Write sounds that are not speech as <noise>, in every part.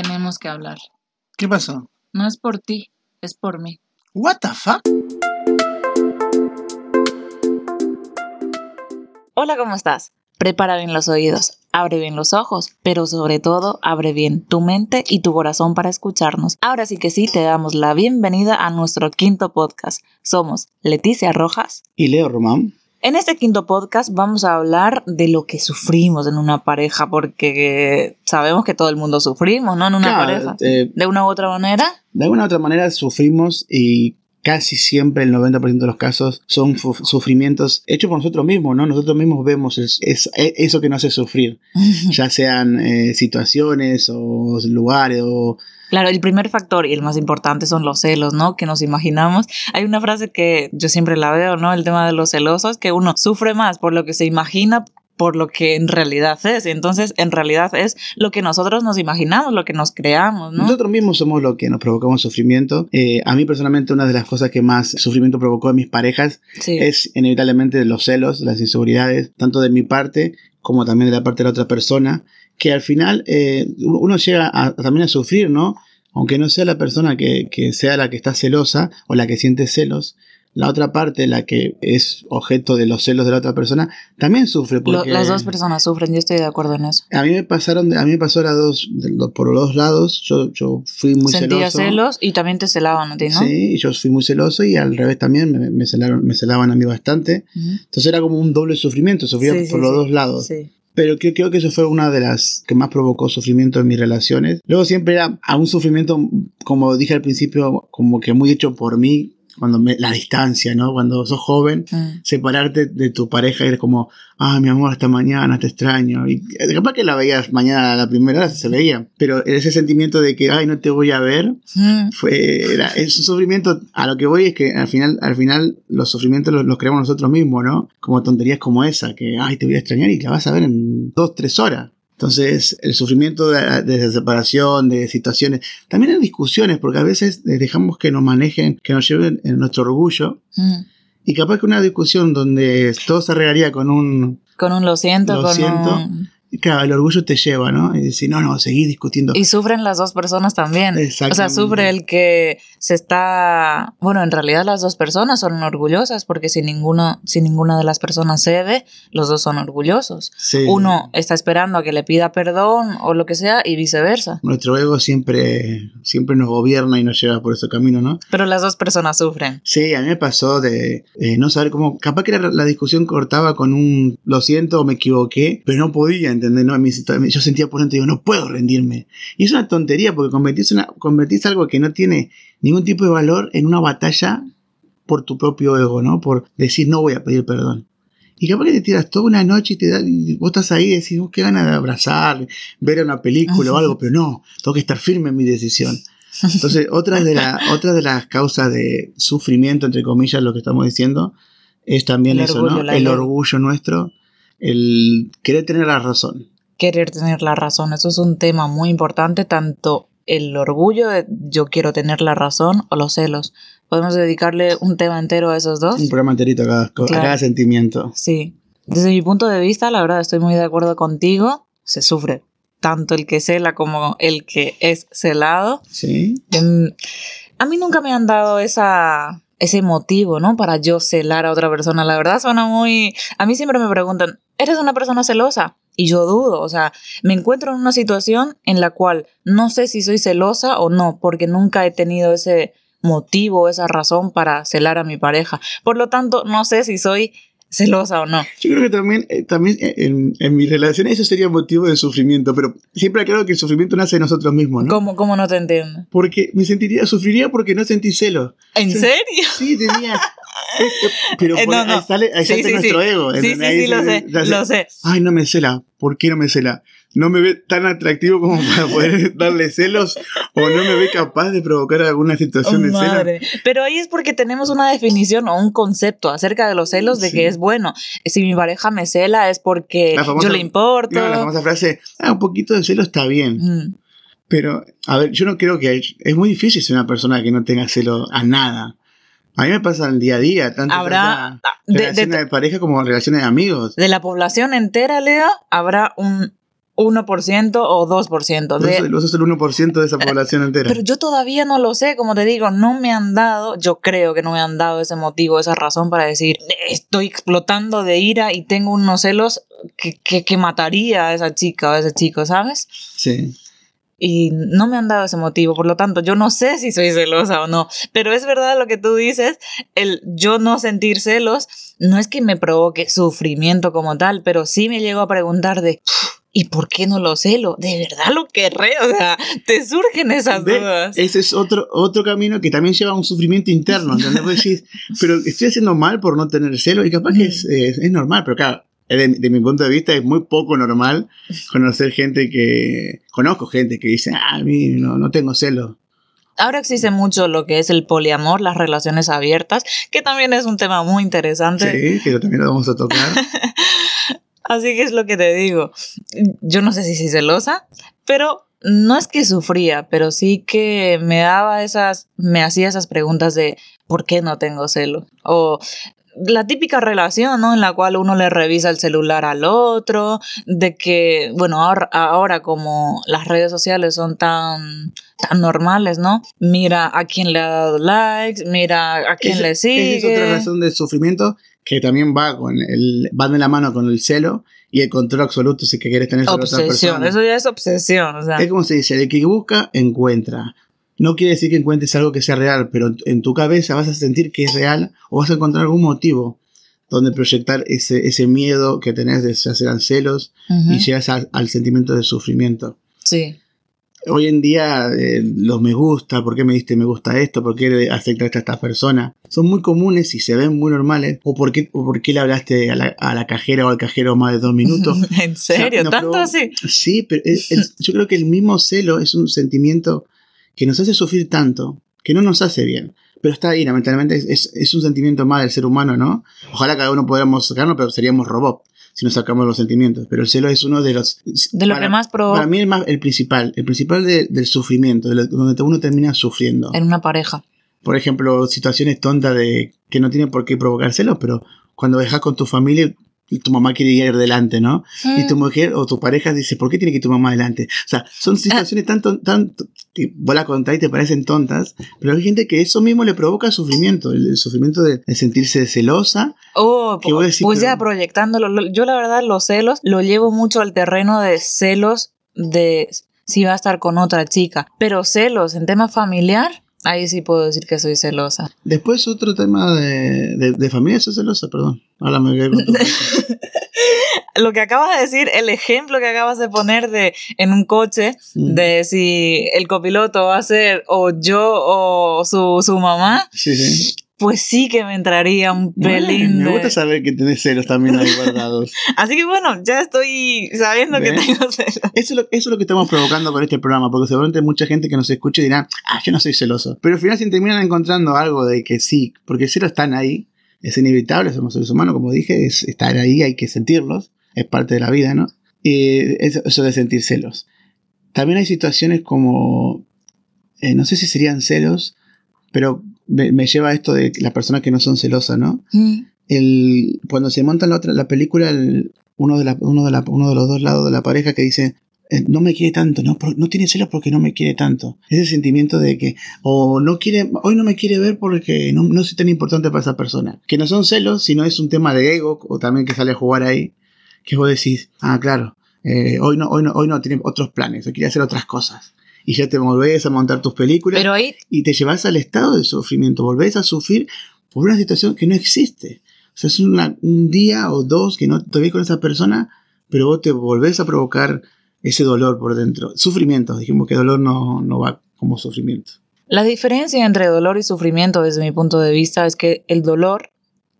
Tenemos que hablar. ¿Qué pasó? No es por ti, es por mí. What the fuck? Hola, ¿cómo estás? Prepara bien los oídos, abre bien los ojos, pero sobre todo abre bien tu mente y tu corazón para escucharnos. Ahora sí que sí, te damos la bienvenida a nuestro quinto podcast. Somos Leticia Rojas Y Leo Román. En este quinto podcast vamos a hablar de lo que sufrimos en una pareja, porque sabemos que todo el mundo sufrimos, ¿no? En una Claro, pareja. eh, De una u otra manera. De alguna u otra manera sufrimos y casi siempre el 90% de los casos son sufrimientos hechos por nosotros mismos, ¿no? Nosotros mismos vemos es- es- e- eso que nos hace sufrir, ya sean eh, situaciones o lugares o... Claro, el primer factor y el más importante son los celos, ¿no? Que nos imaginamos. Hay una frase que yo siempre la veo, ¿no? El tema de los celosos, que uno sufre más por lo que se imagina por lo que en realidad es. Y entonces, en realidad es lo que nosotros nos imaginamos, lo que nos creamos, ¿no? Nosotros mismos somos lo que nos provocamos sufrimiento. Eh, a mí personalmente una de las cosas que más sufrimiento provocó en mis parejas Sí. es inevitablemente los celos, las inseguridades, tanto de mi parte como también de la parte de la otra persona, que al final eh, uno llega a- también a sufrir, ¿no? Aunque no sea la persona que, que sea la que está celosa o la que siente celos, la otra parte, la que es objeto de los celos de la otra persona, también sufre. Porque las dos personas sufren, yo estoy de acuerdo en eso. A mí me pasaron, a mí me pasó las dos, por los dos lados. Yo, yo fui muy Sentía celoso. celos y también te celaban a ti, ¿no? Sí, yo fui muy celoso y al revés también me, me, celaron, me celaban a mí bastante. Ujú. Entonces era como un doble sufrimiento, sufría Sí, sí, por los sí. dos lados. Sí. Pero creo, creo que eso fue una de las que más provocó sufrimiento en mis relaciones. Luego siempre era a un sufrimiento, como dije al principio, como que muy hecho por mí, cuando me, la distancia, ¿no? Cuando sos joven, Mm. separarte de tu pareja y eres como, ah, mi amor, hasta mañana, te extraño. Y eh, capaz que la veías mañana a la primera hora, se veía. Pero ese sentimiento de que, ay, no te voy a ver, Mm. fue era, es un sufrimiento a lo que voy es que al final al final los sufrimientos los, los creamos nosotros mismos no como tonterías como esa que ay te voy a extrañar y la vas a ver en dos tres horas entonces el sufrimiento de, de separación de situaciones también en discusiones porque a veces eh, dejamos que nos manejen que nos lleven en nuestro orgullo Mm. y capaz que una discusión donde todo se arreglaría con un Con un lo siento, Lo con siento. un... claro el orgullo te lleva no y decir no no seguir discutiendo Y sufren las dos personas también. O sea, sufre el que se está... Bueno, en realidad las dos personas son orgullosas porque si, ninguno, si ninguna de las personas cede, los dos son orgullosos. Sí. Uno está esperando a que le pida perdón o lo que sea y viceversa. nuestro ego siempre siempre nos gobierna y nos lleva por ese camino no Pero las dos personas sufren. Sí, a mí me pasó de eh, no saber cómo. Capaz que la, la discusión cortaba con un lo siento me equivoqué, pero no podía, ¿entendés? No, yo sentía por dentro, digo, no puedo rendirme. Y es una tontería porque convertís, una, convertís algo que no tiene ningún tipo de valor en una batalla por tu propio ego, ¿no? Por decir, no voy a pedir perdón. Y capaz que te tiras toda una noche y, te da, y vos estás ahí y decís, "Oh, qué ganas de abrazar, ver una película o <laughs> algo, pero no, tengo que estar firme en mi decisión. Entonces, otra de, la, otra de las causas de sufrimiento, entre comillas, lo que estamos diciendo, es también El eso, orgullo, ¿no? El orgullo nuestro, el querer tener la razón. Querer tener la razón. Eso es un tema muy importante, tanto el orgullo de yo quiero tener la razón o los celos. Podemos dedicarle un tema entero a esos dos. Un programa enterito a cada, a cada sentimiento. Sí. Desde mi punto de vista, la verdad estoy muy de acuerdo contigo. Se sufre tanto el que cela como el que es celado. ¿Sí? Em, a mí nunca me han dado esa, ese motivo, ¿no? Para yo celar a otra persona. La verdad suena muy... A mí siempre me preguntan, ¿eres una persona celosa? Y yo dudo, o sea, me encuentro en una situación en la cual no sé si soy celosa o no, porque nunca he tenido ese motivo, esa razón para celar a mi pareja. Por lo tanto, no sé si soy celosa o no. Yo creo que también, eh, también eh, en, en mis relaciones eso sería motivo de sufrimiento, pero siempre aclaro que el sufrimiento nace de nosotros mismos, ¿no? ¿Cómo, cómo no te entiendo? Porque me sentiría, sufriría porque no sentí celos. ¿En serio? Sí, tenía. pero Eh, por- no, no. ahí sale, ahí Sí, salta sí, nuestro sí. ego. Sí, sí, sí, lo sé, lo sé. Ay, no me cela. ¿Por qué no me cela? No me ve tan atractivo como <laughs> para poder darle celos o no me ve capaz de provocar alguna situación de celo. Madre. Pero ahí es porque tenemos una definición o un concepto acerca de los celos de Sí. que es bueno. Si mi pareja me cela es porque famosa- yo le importo. No, la famosa frase, ah, un poquito de celo está bien. Mm. Pero, a ver, yo no creo que... Es muy difícil ser una persona que no tenga celo a nada. A mí me pasa el día a día, tanto Habrá- de- relaciones de- de, pareja como en relaciones de amigos. De la población entera, Leo, habrá un 1% o 2%. De, Vos sos el 1% de esa población entera. pero yo todavía no lo sé, como te digo, no me han dado, yo creo que no me han dado ese motivo, esa razón para decir, estoy explotando de ira y tengo unos celos que, que, que mataría a esa chica o a ese chico, ¿sabes? Sí. y no me han dado ese motivo, por lo tanto yo no sé si soy celosa o no, pero es verdad lo que tú dices, el yo no sentir celos no es que me provoque sufrimiento como tal, pero sí me llego a preguntar de ¿y por qué no lo celo? ¿De verdad lo querré? O sea, te surgen esas Ve, dudas. Ese es otro, otro camino que también lleva a un sufrimiento interno, ¿entendés? Vos decís, <laughs> pero estoy haciendo mal por no tener celo y capaz que es, es, es normal, pero claro, de, de, mi punto de vista es muy poco normal conocer gente que... Conozco gente que dice, ah, a mí no, no tengo celo. Ahora existe mucho lo que es el poliamor, las relaciones abiertas, que también es un tema muy interesante. Sí, que también lo vamos a tocar. <laughs> Así que es lo que te digo. Yo no sé si soy celosa, pero no es que sufría, pero sí que me daba esas, me hacía esas preguntas de ¿por qué no tengo celo? O la típica relación, ¿no? En la cual uno le revisa el celular al otro, de que, bueno, ahora, ahora como las redes sociales son tan, tan normales, ¿no? Mira a quién le ha dado likes, mira a quién le sigue. Esa es otra razón del sufrimiento que también va con el va de la mano con el celo y el control absoluto si que quieres tener sobre otra persona. eso ya es obsesión, o sea. Es como se dice, el que busca, encuentra. No quiere decir que encuentres algo que sea real, pero en- tu cabeza vas a sentir que es real o vas a encontrar algún motivo donde proyectar ese, ese miedo que tenés de ya sean celos y llegas a- al sentimiento de sufrimiento. Sí. Hoy en día eh, los me gusta, ¿por qué me diste me gusta esto? ¿Por qué aceptaste a esta persona? Son muy comunes y se ven muy normales. ¿O por qué, o por qué le hablaste a la, a la cajera o al cajero más de dos minutos? <laughs> ¿En serio? no, ¿Tanto así? Sí, pero es- es- <laughs> yo creo que el mismo celo es un sentimiento que nos hace sufrir tanto, que no nos hace bien. Pero está ahí, lamentablemente, es un sentimiento más del ser humano, ¿no? Ojalá cada uno pudiéramos sacarlo, pero seríamos robots si nos sacamos los sentimientos. Pero el celo es uno de los... De lo para- que más provoca Para mí el, más, el principal, el principal de- del sufrimiento, de lo- donde uno termina sufriendo. en una pareja. Por ejemplo, situaciones tontas de que no tienen por qué provocar celos, pero cuando dejas con tu familia y tu mamá quiere ir delante, ¿no? Y tu Mm, mujer o tu pareja dice, ¿por qué tiene que ir tu mamá adelante? O sea, son <laughs> situaciones tan, tan, que vos la contás y te parecen tontas, pero hay gente que eso mismo le provoca sufrimiento, el, el sufrimiento de, de sentirse celosa. Oh, ¿Qué voy a pues ya proyectándolo. lo- Yo la verdad los celos lo llevo mucho al terreno de celos de si va a estar con otra chica. Pero celos en tema familiar, ahí sí puedo decir que soy celosa. Después otro tema de, de, de familia, ¿sos celosa? Perdón. Ahora me con tu- <laughs> Lo que acabas de decir, el ejemplo que acabas de poner de en un coche, Mm. de si el copiloto va a ser o yo o su, su mamá, Sí, sí. Pues sí que me entraría un pelín Bueno, me gusta saber que tenés celos también ahí guardados. <laughs> Así que bueno, ya estoy sabiendo que tengo celos. Eso es, lo, eso es lo que estamos provocando con este programa, porque seguramente mucha gente que nos escuche dirá, ah, yo no soy celoso. Pero al final si terminan encontrando algo de que sí, porque el celo están ahí, es inevitable, somos seres humanos, como dije, es estar ahí, hay que sentirlos, es parte de la vida, ¿no? Y eso, eso de sentir celos. También hay situaciones como, eh, no sé si serían celos, pero me, me lleva a esto de las personas que no son celosas, ¿no? Mm, el, cuando se monta la otra la película, el- uno, de la, uno, de la- uno de los dos lados de la pareja que dice, eh, no me quiere tanto, no, no tiene celos porque no me quiere tanto. Ese sentimiento de que, o no quiere, hoy no me quiere ver porque no, no soy tan importante para esa persona. Que no son celos, sino es un tema de ego, o también que sale a jugar ahí, que vos decís, ah, claro, eh, hoy, no, hoy, no, hoy no tiene otros planes, hoy quiere hacer otras cosas. Y ya te volvés a montar tus películas Pero ahí y te llevas al estado de sufrimiento, volvés a sufrir por una situación que no existe. O sea, es una- un día o dos que no te ves con esa persona, pero vos te volvés a provocar ese dolor por dentro. Sufrimiento, dijimos que dolor no, no va como sufrimiento. La diferencia entre dolor y sufrimiento desde mi punto de vista es que el dolor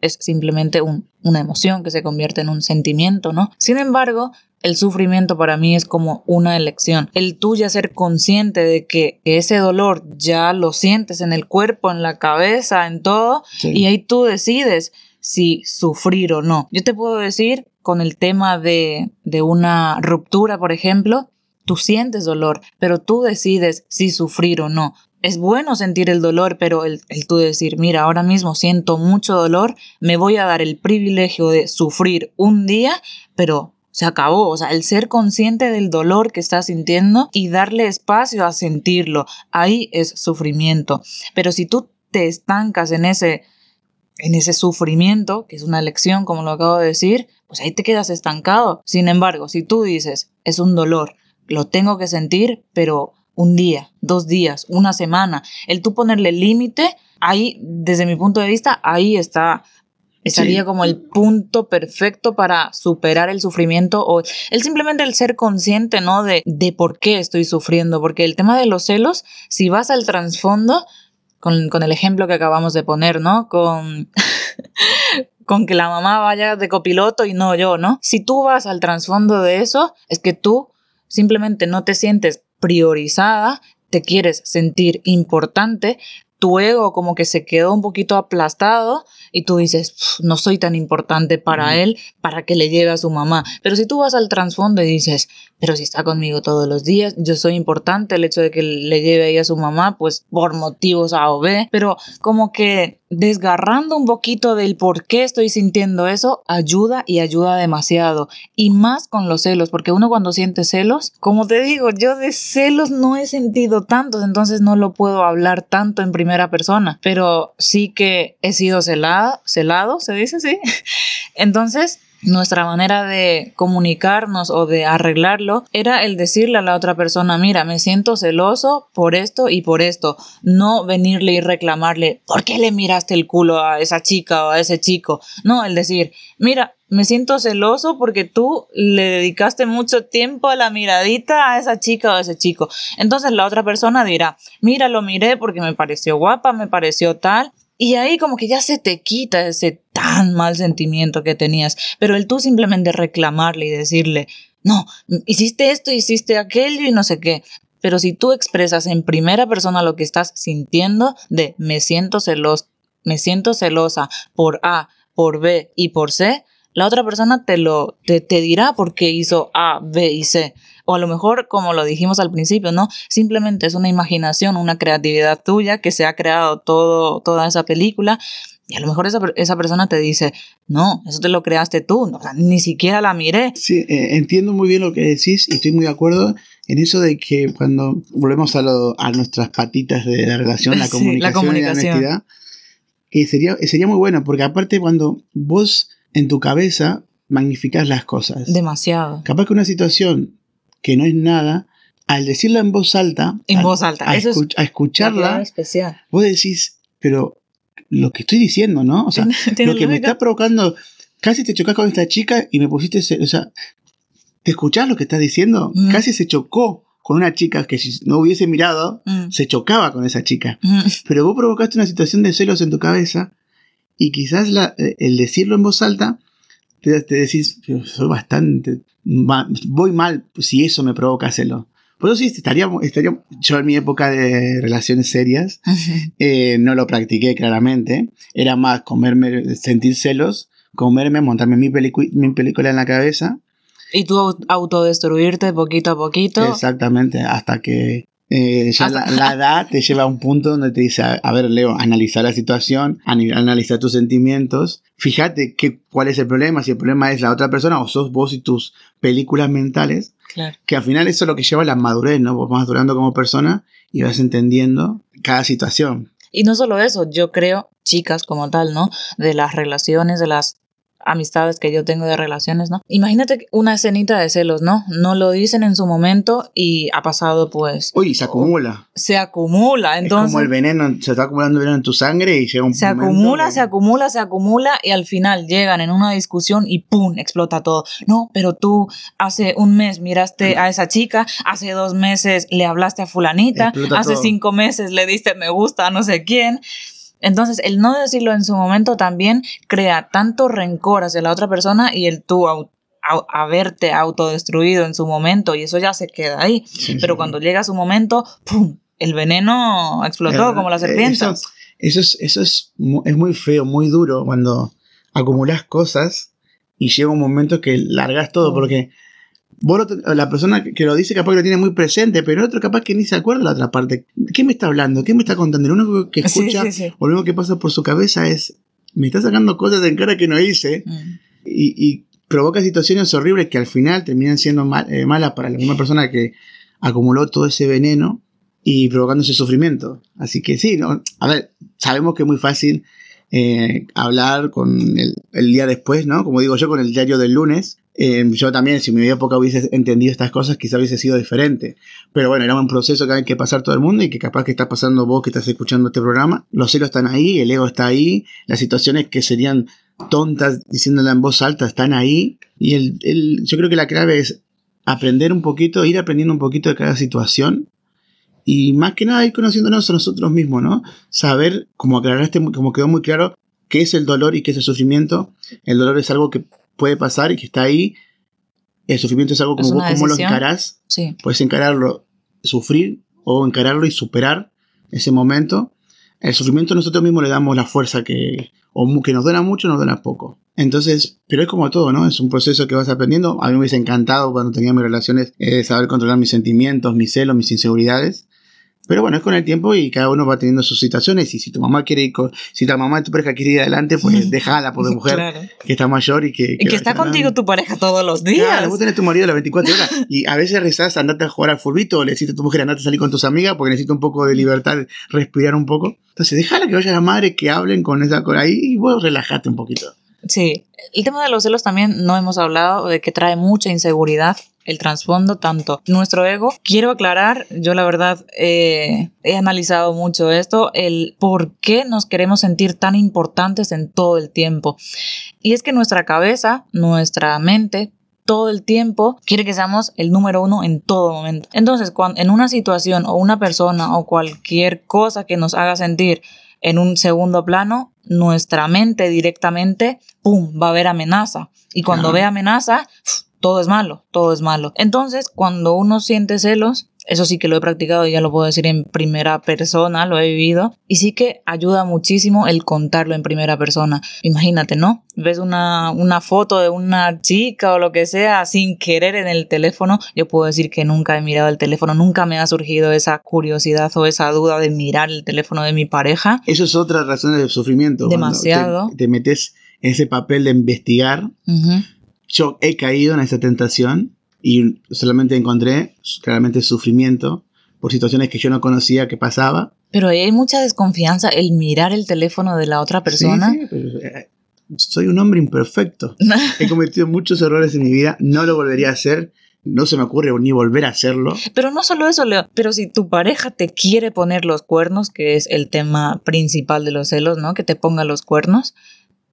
es simplemente un- una emoción que se convierte en un sentimiento, ¿no? Sin embargo, el sufrimiento para mí es como una elección. El tú ya ser consciente de que ese dolor ya lo sientes en el cuerpo, en la cabeza, en todo, Sí. y ahí tú decides si sufrir o no. Yo te puedo decir, con el tema de, de una ruptura, por ejemplo, tú sientes dolor, pero tú decides si sufrir o no. Es bueno sentir el dolor, pero el, el tú decir, mira, ahora mismo siento mucho dolor, me voy a dar el privilegio de sufrir un día, pero se acabó. O sea, el ser consciente del dolor que estás sintiendo y darle espacio a sentirlo, ahí es sufrimiento. Pero si tú te estancas en ese, en ese sufrimiento, que es una elección, como lo acabo de decir, pues ahí te quedas estancado. Sin embargo, si tú dices, es un dolor, lo tengo que sentir, pero un día, dos días, una semana, el tú ponerle límite, ahí, desde mi punto de vista, ahí está estaría como el punto perfecto para superar el sufrimiento o el simplemente el ser consciente, ¿no? De, de por qué estoy sufriendo, porque el tema de los celos, si vas al trasfondo, con, con el ejemplo que acabamos de poner, ¿no? Con, <laughs> con que la mamá vaya de copiloto y no yo, ¿no? Si tú vas al trasfondo de eso, es que tú simplemente no te sientes priorizada, te quieres sentir importante, tu ego como que se quedó un poquito aplastado y tú dices, no soy tan importante para él para que le lleve a su mamá. Pero si tú vas al trasfondo y dices, pero si está conmigo todos los días, yo soy importante, el hecho de que le lleve ahí a su mamá, pues por motivos A o B, pero como que desgarrando un poquito del por qué estoy sintiendo eso, ayuda y ayuda demasiado. Y más con los celos, porque uno cuando siente celos, como te digo, yo de celos no he sentido tantos, entonces no lo puedo hablar tanto en primera persona, pero sí que he sido celada, celado, se dice así. <laughs> Entonces, nuestra manera de comunicarnos o de arreglarlo era el decirle a la otra persona, mira, me siento celoso por esto y por esto, no venirle y reclamarle, ¿por qué le miraste el culo a esa chica o a ese chico? No, el decir, mira, me siento celoso porque tú le dedicaste mucho tiempo a la miradita a esa chica o a ese chico. Entonces la otra persona dirá, mira, lo miré porque me pareció guapa, me pareció tal, y ahí como que ya se te quita ese tan mal sentimiento que tenías. Pero el tú simplemente reclamarle y decirle, no, hiciste esto, hiciste aquello y no sé qué. Pero si tú expresas en primera persona lo que estás sintiendo de me siento celoso, me siento celosa por A, por B y por C, la otra persona te lo te, te dirá por qué hizo A, B y C o a lo mejor, como lo dijimos al principio, ¿no? Simplemente es una imaginación, una creatividad tuya que se ha creado todo, toda esa película. Y a lo mejor esa, esa persona te dice, no, eso te lo creaste tú, ni siquiera la miré. Sí, eh, entiendo muy bien lo que decís y estoy muy de acuerdo en eso de que cuando volvemos a, lo, a nuestras patitas de la relación, la <laughs> comunicación, la comunicación. y la honestidad, que sería, sería muy bueno, porque aparte cuando vos en tu cabeza magnificas las cosas. Demasiado. Capaz que una situación que no es nada, al decirla en voz alta, en voz alta, a, escucharla, especial. vos decís, pero lo que estoy diciendo, ¿no? O sea, lo que me está provocando, casi te chocas con esta chica y me pusiste, o sea, ¿te escuchás lo que estás diciendo? Mm. Casi se chocó con una chica que si no hubiese mirado, mm. se chocaba con esa chica. Mm. Pero vos provocaste una situación de celos en tu cabeza y quizás la, eh, el decirlo en voz alta, te, te decís, soy bastante voy mal si eso me provoca celo. Por eso sí, estaría, estaría, yo en mi época de relaciones serias <laughs> eh, no lo practiqué claramente. Era más comerme, sentir celos, comerme, montarme mi, mi película en la cabeza. Y tú autodestruirte poquito a poquito. Exactamente, hasta que eh, ya <laughs> la, edad te lleva a un punto donde te dice, a, ver, Leo, analizar la situación, analizar tus sentimientos, fíjate que, cuál es el problema, si el problema es la otra persona o sos vos y tus películas mentales, que al final eso es lo que lleva a la madurez, ¿no? Vos vas madurando como persona y vas entendiendo cada situación. Y no solo eso, yo creo, chicas como tal, ¿no? De las relaciones, de las amistades que yo tengo de relaciones, ¿no? Imagínate una escenita de celos, ¿no? No lo dicen en su momento y ha pasado pues... Uy, se acumula. Se acumula, entonces... Es como el veneno, se está acumulando veneno en tu sangre y llega un Se acumula, se acumula, se acumula y al final llegan en una discusión y ¡pum! explota todo. No, pero tú hace un mes miraste a esa chica, hace dos meses le hablaste a fulanita, hace cinco meses le diste me gusta a no sé quién. Entonces, el no decirlo en su momento también crea tanto rencor hacia la otra persona y el tú haberte autodestruido en su momento y eso ya se queda ahí. Pero cuando llega su momento, ¡pum! El veneno explotó como la serpiente. Eso, eso, es, eso es, es muy feo, muy duro cuando acumulas cosas y llega un momento que largas todo, porque la persona que lo dice capaz que lo tiene muy presente, pero el otro capaz que ni se acuerda la otra parte. ¿Qué me está hablando? ¿Qué me está contando? Lo único que <laughs> escucha o lo único que pasa por su cabeza es, me está sacando cosas en cara que no hice. Mm. Y, provoca situaciones horribles que al final terminan siendo eh, malas para la misma persona que acumuló todo ese veneno y provocando ese sufrimiento. Así que sí, ¿no? a ver, sabemos que es muy fácil eh, hablar con el, día después, ¿no? Como digo yo, con el diario del lunes. Eh, yo también, si mi época hubiese entendido estas cosas, quizá hubiese sido diferente. Pero bueno, era un proceso que hay que pasar todo el mundo y que capaz que está pasando vos que estás escuchando este programa. Los celos están ahí, el ego está ahí, las situaciones que serían tontas diciéndola en voz alta están ahí. Y el, yo creo que la clave es aprender un poquito, ir aprendiendo un poquito de cada situación y más que nada ir conociéndonos a nosotros mismos, ¿no? Saber, como aclaraste, como quedó muy claro, qué es el dolor y qué es el sufrimiento. El dolor es algo que puede pasar y que está ahí. El sufrimiento es algo como vos cómo lo encarás. Sí. Puedes encararlo, sufrir o encararlo y superar ese momento. El sufrimiento nosotros mismos le damos la fuerza que, o que nos duela mucho, nos duela poco. Entonces, pero es como todo, ¿no? Es un proceso que vas aprendiendo. A mí me hubiese encantado cuando tenía mis relaciones eh, saber controlar mis sentimientos, mis celos, mis inseguridades. Pero bueno, es con el tiempo y cada uno va teniendo sus situaciones. Y si tu mamá quiere ir con, si tu mamá de tu pareja quiere ir adelante, pues <laughs> déjala por mujer que está mayor y que. Y que, está contigo tu pareja todos los días. Claro, vos tenés tu marido las 24 horas. <laughs> y a veces rezás, andate a jugar al furbito o le decís a tu mujer, andate a salir con tus amigas porque necesita un poco de libertad, respirar un poco. Entonces, déjala que vaya la madre, que hablen con esa con ahí y vos relajate un poquito. Sí, el tema de los celos también no hemos hablado de que trae mucha inseguridad el trasfondo, tanto nuestro ego. Quiero aclarar, yo la verdad he analizado mucho esto, el por qué nos queremos sentir tan importantes en todo el tiempo. Y es que nuestra cabeza, nuestra mente, todo el tiempo quiere que seamos el número uno en todo momento. Entonces, cuando en una situación o una persona o cualquier cosa que nos haga sentir en un segundo plano, nuestra mente directamente, ¡pum!, va a ver amenaza. Y cuando ve amenaza, todo es malo, todo es malo. Entonces, cuando uno siente celos, eso sí que lo he practicado ya lo puedo decir en primera persona, lo he vivido. Y sí que ayuda muchísimo el contarlo en primera persona. Imagínate, ¿no? Ves una, una, foto de una chica o lo que sea sin querer en el teléfono. Yo puedo decir que nunca he mirado el teléfono, nunca me ha surgido esa curiosidad o esa duda de mirar el teléfono de mi pareja. Eso es otra razón de sufrimiento. Demasiado. Te, metes en ese papel de investigar yo he caído en esa tentación y solamente encontré claramente sufrimiento por situaciones que yo no conocía que pasaba. Pero hay mucha desconfianza el mirar el teléfono de la otra persona. Sí, eh, soy un hombre imperfecto. <laughs> He cometido muchos errores en mi vida, no lo volvería a hacer. No se me ocurre ni volver a hacerlo. Pero no solo eso, Leo. Pero si tu pareja te quiere poner los cuernos, que es el tema principal de los celos, ¿no? Que te ponga los cuernos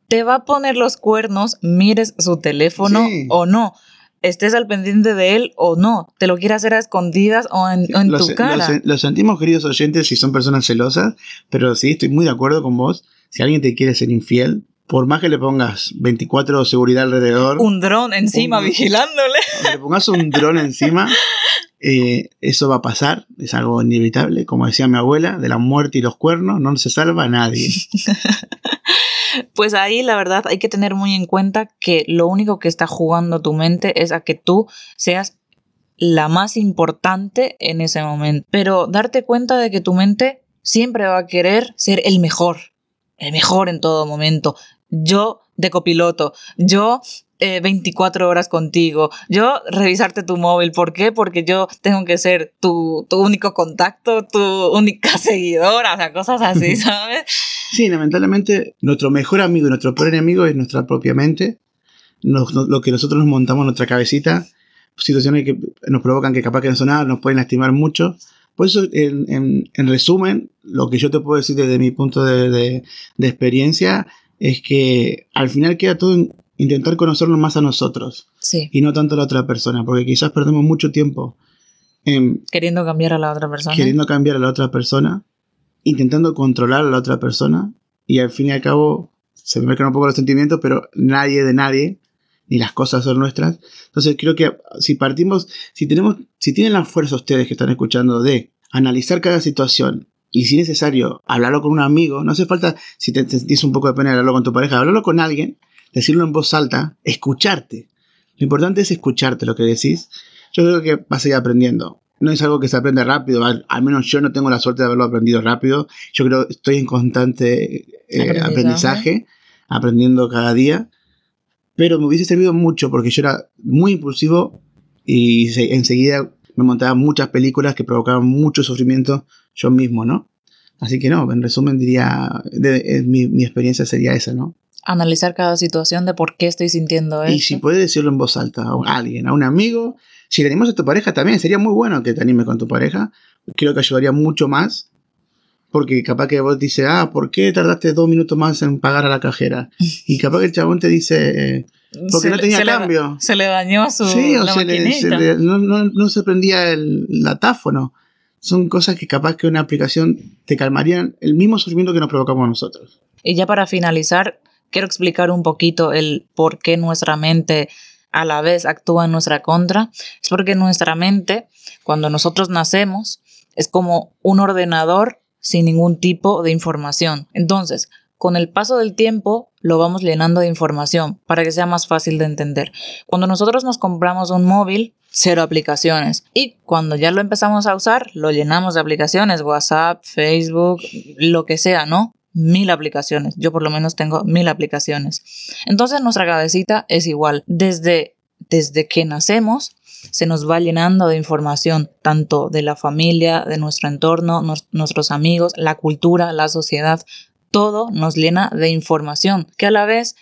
te va a poner los cuernos, mires su teléfono o no. Estés al pendiente de él o no. Te lo quiere hacer a escondidas o en, tu cara. Lo, sentimos, queridos oyentes, si son personas celosas, pero sí, estoy muy de acuerdo con vos. Si alguien te quiere ser infiel, por más que le pongas 24 de seguridad alrededor. Un dron encima vigilándole. Le pongas un dron encima, eh, eso va a pasar, es algo inevitable. Como decía mi abuela, de la muerte y los cuernos no se salva a nadie. <laughs> Pues ahí la verdad hay que tener muy en cuenta que lo único que está jugando tu mente es a que tú seas la más importante en ese momento. Pero darte cuenta de que tu mente siempre va a querer ser el mejor, el mejor en todo momento. Yo de copiloto, yo 24 eh, horas contigo, yo revisarte tu móvil. ¿Por qué? Porque yo tengo que ser tu, tu único contacto, tu única <laughs> seguidora, o sea, cosas así, <laughs> ¿sabes? Sí, lamentablemente nuestro mejor amigo y nuestro peor enemigo es nuestra propia mente. lo que nosotros nos montamos en nuestra cabecita, situaciones que nos provocan que capaz que no son nada, nos pueden lastimar mucho. Por eso, en, resumen, lo que yo te puedo decir desde mi punto de, experiencia es que al final queda todo en intentar conocernos más a nosotros y no tanto a la otra persona, porque quizás perdemos mucho tiempo queriendo cambiar a la otra persona. Queriendo cambiar a la otra persona intentando controlar a la otra persona y al fin y al cabo se me mezclan un poco los sentimientos, pero nadie de nadie, ni las cosas son nuestras. Entonces creo que si partimos, si tenemos, si tienen la fuerza ustedes que están escuchando de analizar cada situación y si es necesario hablarlo con un amigo, no hace falta, si te, sentís un poco de pena hablarlo con tu pareja, hablarlo con alguien, decirlo en voz alta, escucharte. Lo importante es escucharte lo que decís. Yo creo que vas a ir aprendiendo no es algo que se aprende rápido, al, menos yo no tengo la suerte de haberlo aprendido rápido. Yo creo que estoy en constante eh, aprendizaje. aprendiendo cada día. pero me hubiese servido mucho porque yo era muy impulsivo y enseguida me montaba muchas películas que provocaban mucho sufrimiento yo mismo, ¿no? Así que no, en resumen diría, de, mi, mi, experiencia sería esa, ¿no? Analizar cada situación de por qué estoy sintiendo eso. Y si puedes decirlo en voz alta a alguien, a un amigo, si te animas a tu pareja también, sería muy bueno que te animes con tu pareja. Creo que ayudaría mucho más. Porque capaz que vos dices, ah, ¿por qué tardaste dos minutos más en pagar a la cajera? Y <laughs> capaz que el chabón te dice, porque no tenía cambio. se le dañó su. Sí, o se le, no, no, se prendía el latáfono. Son cosas que capaz que una aplicación te calmarían el mismo sufrimiento que nos provocamos nosotros. Y ya para finalizar, quiero explicar un poquito el por qué nuestra mente a la vez actúa en nuestra contra. Es porque nuestra mente, cuando nosotros nacemos, es como un ordenador sin ningún tipo de información. Entonces, con el paso del tiempo lo vamos llenando de información para que sea más fácil de entender. Cuando nosotros nos compramos un móvil, cero aplicaciones. Y cuando ya lo empezamos a usar, lo llenamos de aplicaciones, WhatsApp, Facebook, lo que sea, ¿no? Mil aplicaciones. Yo por lo menos tengo mil aplicaciones. Entonces nuestra cabecita es igual. Desde, desde que nacemos, se nos va llenando de información, tanto de la familia, de nuestro entorno, nuestros amigos, la cultura, la sociedad, todo nos llena de información que a la vez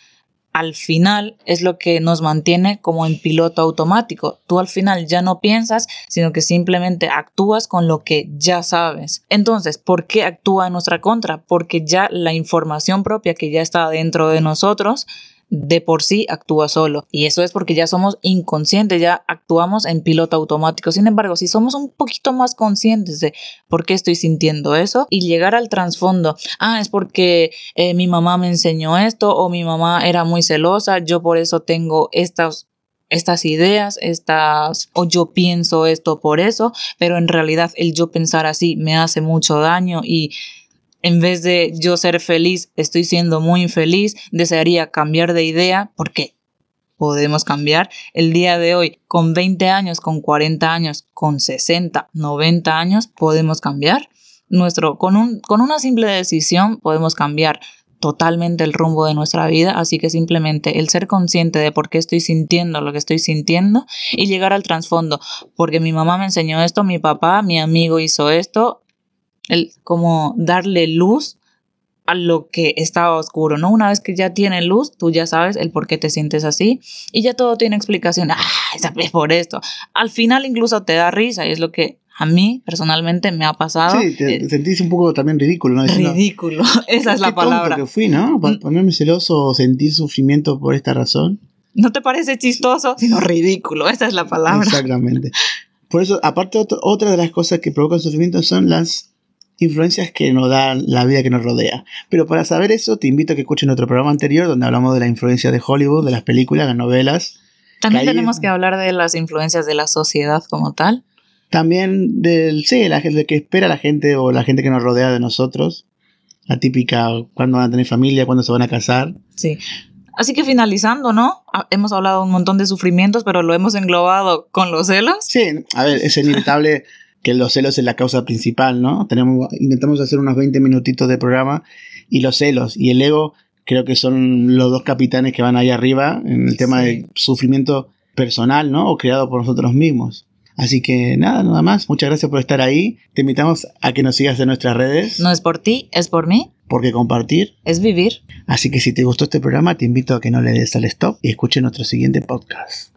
al final es lo que nos mantiene como en piloto automático. Tú al final ya no piensas, sino que simplemente actúas con lo que ya sabes. Entonces, ¿por qué actúa en nuestra contra? Porque ya la información propia que ya está dentro de nosotros de por sí actúa solo. Y eso es porque ya somos inconscientes, ya actuamos en piloto automático. Sin embargo, si somos un poquito más conscientes de por qué estoy sintiendo eso y llegar al trasfondo, ah, es porque eh, mi mamá me enseñó esto o mi mamá era muy celosa, yo por eso tengo estas estas ideas, estas, o yo pienso esto por eso, pero en realidad el yo pensar así me hace mucho daño y en vez de yo ser feliz, estoy siendo muy infeliz, desearía cambiar de idea, porque podemos cambiar. El día de hoy con 20 años, con 40 años, con 60, 90 años, podemos cambiar. Nuestro, con, un, con una simple decisión podemos cambiar totalmente el rumbo de nuestra vida, así que simplemente el ser consciente de por qué estoy sintiendo lo que estoy sintiendo y llegar al trasfondo, porque mi mamá me enseñó esto, mi papá, mi amigo hizo esto, el como darle luz a lo que estaba oscuro, ¿no? Una vez que ya tiene luz, tú ya sabes el por qué te sientes así y ya todo tiene explicación. <laughs> Ah, es por esto. Al final incluso te da risa y es lo que a mí personalmente me ha pasado. Sí, te, sentís un poco también ridículo, ¿no? ridículo, <laughs> esa es la palabra. que fui, ¿no? Mm. Ponerme celoso sentir sufrimiento por esta razón. No te parece chistoso, sino ridículo, esa es la palabra. Exactamente. Por eso, aparte, otra de las cosas que provocan sufrimiento son las influencias que nos da la vida que nos rodea. Pero para saber eso, te invito a que escuchen otro programa anterior donde hablamos de la influencia de Hollywood, de las películas, las novelas. También tenemos que hablar de las influencias de la sociedad como tal. También del, sí, la, de que espera la gente o la gente que nos rodea de nosotros. La típica, cuándo van a tener familia, cuándo se van a casar. Sí. Así que finalizando, ¿no? Ah, hemos hablado un montón de sufrimientos, pero lo hemos englobado con los celos. Sí, a ver, es inevitable que los celos es la causa principal, ¿no? Tenemos, intentamos hacer unos 20 minutitos de programa y los celos y el ego creo que son los dos capitanes que van ahí arriba en el tema de sufrimiento personal, ¿no? O creado por nosotros mismos. Así que nada, nada más. Muchas gracias por estar ahí. Te invitamos a que nos sigas en nuestras redes. No es por ti, es por mí. Porque compartir es vivir. Así que si te gustó este programa, te invito a que no le des al stop y escuche nuestro siguiente podcast.